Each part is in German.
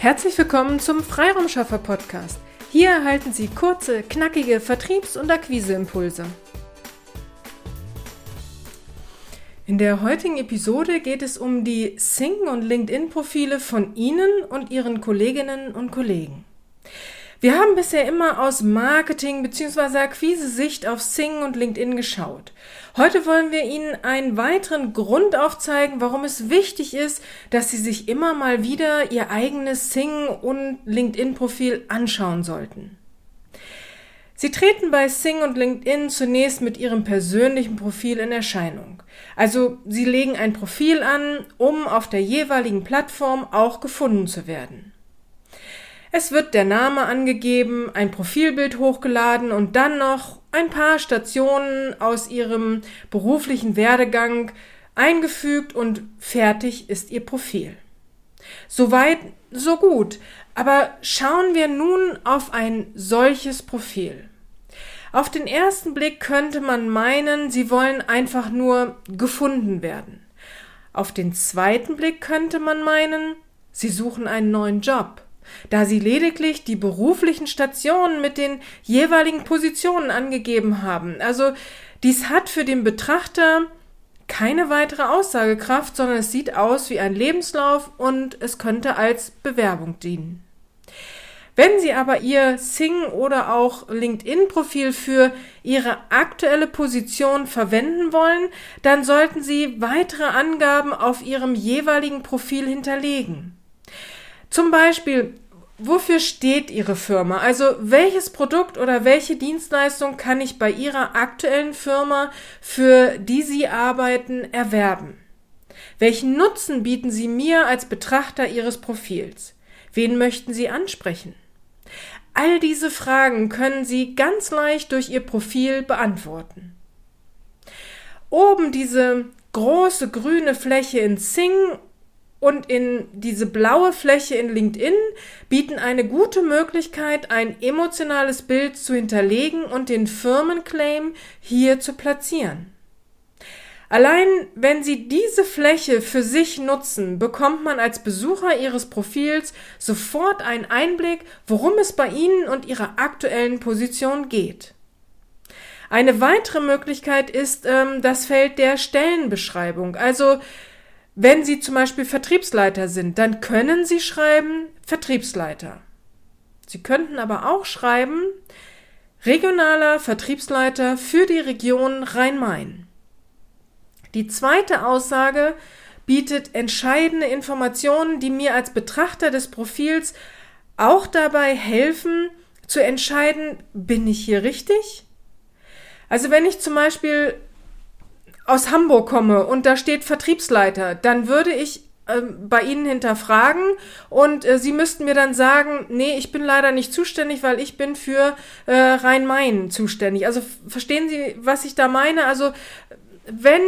Herzlich willkommen zum Freiraumschaffer Podcast. Hier erhalten Sie kurze, knackige Vertriebs- und Akquiseimpulse. In der heutigen Episode geht es um die Sing- und LinkedIn-Profile von Ihnen und Ihren Kolleginnen und Kollegen. Wir haben bisher immer aus Marketing- bzw. Akquise-Sicht auf Sing und LinkedIn geschaut. Heute wollen wir Ihnen einen weiteren Grund aufzeigen, warum es wichtig ist, dass Sie sich immer mal wieder Ihr eigenes Sing- und LinkedIn-Profil anschauen sollten. Sie treten bei Sing und LinkedIn zunächst mit Ihrem persönlichen Profil in Erscheinung. Also Sie legen ein Profil an, um auf der jeweiligen Plattform auch gefunden zu werden. Es wird der Name angegeben, ein Profilbild hochgeladen und dann noch ein paar Stationen aus ihrem beruflichen Werdegang eingefügt und fertig ist ihr Profil. Soweit, so gut. Aber schauen wir nun auf ein solches Profil. Auf den ersten Blick könnte man meinen, sie wollen einfach nur gefunden werden. Auf den zweiten Blick könnte man meinen, sie suchen einen neuen Job da sie lediglich die beruflichen Stationen mit den jeweiligen Positionen angegeben haben. Also dies hat für den Betrachter keine weitere Aussagekraft, sondern es sieht aus wie ein Lebenslauf und es könnte als Bewerbung dienen. Wenn Sie aber Ihr Sing oder auch LinkedIn-Profil für Ihre aktuelle Position verwenden wollen, dann sollten Sie weitere Angaben auf Ihrem jeweiligen Profil hinterlegen. Zum Beispiel, wofür steht Ihre Firma? Also welches Produkt oder welche Dienstleistung kann ich bei Ihrer aktuellen Firma, für die Sie arbeiten, erwerben? Welchen Nutzen bieten Sie mir als Betrachter Ihres Profils? Wen möchten Sie ansprechen? All diese Fragen können Sie ganz leicht durch Ihr Profil beantworten. Oben diese große grüne Fläche in Sing und in diese blaue Fläche in LinkedIn bieten eine gute Möglichkeit, ein emotionales Bild zu hinterlegen und den Firmenclaim hier zu platzieren. Allein wenn Sie diese Fläche für sich nutzen, bekommt man als Besucher Ihres Profils sofort einen Einblick, worum es bei Ihnen und Ihrer aktuellen Position geht. Eine weitere Möglichkeit ist ähm, das Feld der Stellenbeschreibung. Also wenn Sie zum Beispiel Vertriebsleiter sind, dann können Sie schreiben Vertriebsleiter. Sie könnten aber auch schreiben regionaler Vertriebsleiter für die Region Rhein-Main. Die zweite Aussage bietet entscheidende Informationen, die mir als Betrachter des Profils auch dabei helfen zu entscheiden, bin ich hier richtig? Also wenn ich zum Beispiel aus Hamburg komme und da steht Vertriebsleiter, dann würde ich äh, bei Ihnen hinterfragen und äh, Sie müssten mir dann sagen, nee, ich bin leider nicht zuständig, weil ich bin für äh, Rhein-Main zuständig. Also verstehen Sie, was ich da meine? Also wenn,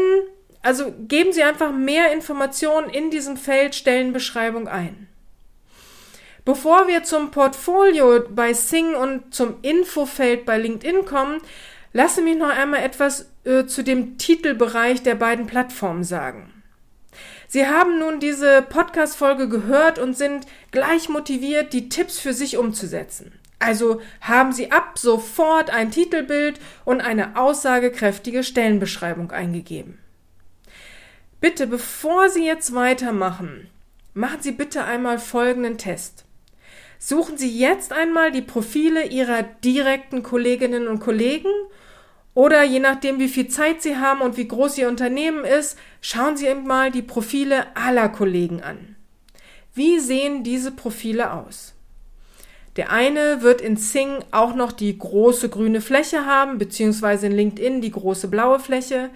also geben Sie einfach mehr Informationen in diesem Feld Stellenbeschreibung ein. Bevor wir zum Portfolio bei Sing und zum Infofeld bei LinkedIn kommen, Lasse mich noch einmal etwas äh, zu dem Titelbereich der beiden Plattformen sagen. Sie haben nun diese Podcast-Folge gehört und sind gleich motiviert, die Tipps für sich umzusetzen. Also haben Sie ab sofort ein Titelbild und eine aussagekräftige Stellenbeschreibung eingegeben. Bitte, bevor Sie jetzt weitermachen, machen Sie bitte einmal folgenden Test. Suchen Sie jetzt einmal die Profile Ihrer direkten Kolleginnen und Kollegen oder je nachdem, wie viel Zeit Sie haben und wie groß Ihr Unternehmen ist, schauen Sie eben mal die Profile aller Kollegen an. Wie sehen diese Profile aus? Der eine wird in Sing auch noch die große grüne Fläche haben, beziehungsweise in LinkedIn die große blaue Fläche.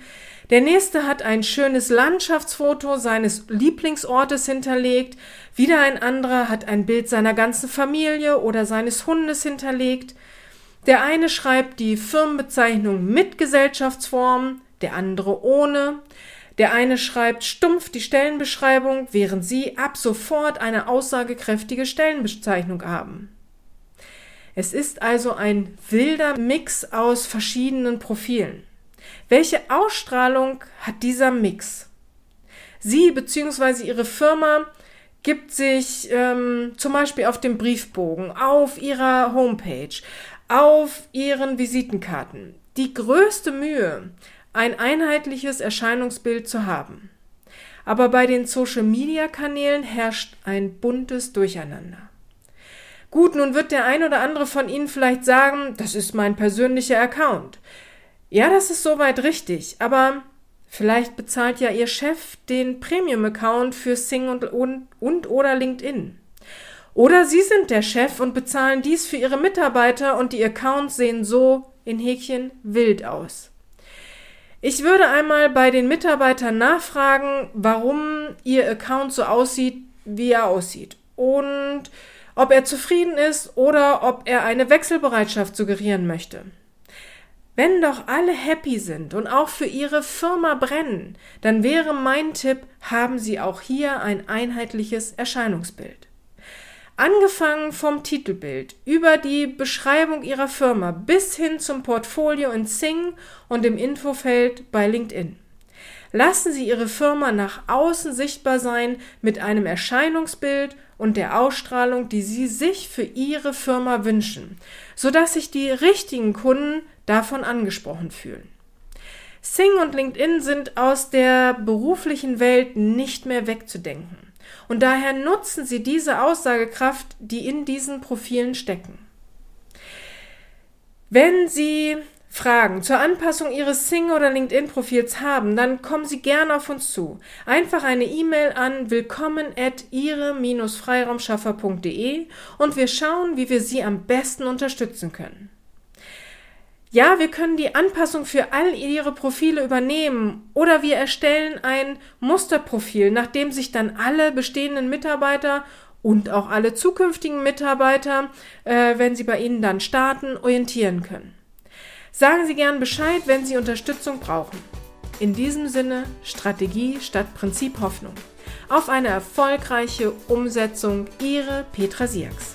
Der nächste hat ein schönes Landschaftsfoto seines Lieblingsortes hinterlegt. Wieder ein anderer hat ein Bild seiner ganzen Familie oder seines Hundes hinterlegt. Der eine schreibt die Firmenbezeichnung mit Gesellschaftsform, der andere ohne. Der eine schreibt stumpf die Stellenbeschreibung, während Sie ab sofort eine aussagekräftige Stellenbezeichnung haben. Es ist also ein wilder Mix aus verschiedenen Profilen. Welche Ausstrahlung hat dieser Mix? Sie bzw. Ihre Firma gibt sich ähm, zum Beispiel auf dem Briefbogen, auf ihrer Homepage, auf ihren Visitenkarten die größte Mühe, ein einheitliches Erscheinungsbild zu haben. Aber bei den Social-Media-Kanälen herrscht ein buntes Durcheinander. Gut, nun wird der ein oder andere von Ihnen vielleicht sagen, das ist mein persönlicher Account. Ja, das ist soweit richtig, aber vielleicht bezahlt ja Ihr Chef den Premium-Account für Sing und, und, und oder LinkedIn. Oder Sie sind der Chef und bezahlen dies für Ihre Mitarbeiter und die Accounts sehen so in Häkchen wild aus. Ich würde einmal bei den Mitarbeitern nachfragen, warum Ihr Account so aussieht, wie er aussieht. Und ob er zufrieden ist oder ob er eine Wechselbereitschaft suggerieren möchte. Wenn doch alle happy sind und auch für ihre Firma brennen, dann wäre mein Tipp, haben Sie auch hier ein einheitliches Erscheinungsbild. Angefangen vom Titelbild über die Beschreibung Ihrer Firma bis hin zum Portfolio in Sing und im Infofeld bei LinkedIn. Lassen Sie Ihre Firma nach außen sichtbar sein mit einem Erscheinungsbild und der Ausstrahlung, die Sie sich für Ihre Firma wünschen, sodass sich die richtigen Kunden davon angesprochen fühlen. Sing und LinkedIn sind aus der beruflichen Welt nicht mehr wegzudenken. Und daher nutzen Sie diese Aussagekraft, die in diesen Profilen stecken. Wenn Sie Fragen zur Anpassung Ihres Sing- oder LinkedIn-Profils haben, dann kommen Sie gerne auf uns zu. Einfach eine E-Mail an willkommen at ihre-freiraumschaffer.de und wir schauen, wie wir Sie am besten unterstützen können. Ja, wir können die Anpassung für all Ihre Profile übernehmen oder wir erstellen ein Musterprofil, nach dem sich dann alle bestehenden Mitarbeiter und auch alle zukünftigen Mitarbeiter, äh, wenn sie bei Ihnen dann starten, orientieren können. Sagen Sie gern Bescheid, wenn Sie Unterstützung brauchen. In diesem Sinne Strategie statt Prinzip Hoffnung. Auf eine erfolgreiche Umsetzung Ihre Petra Siaks.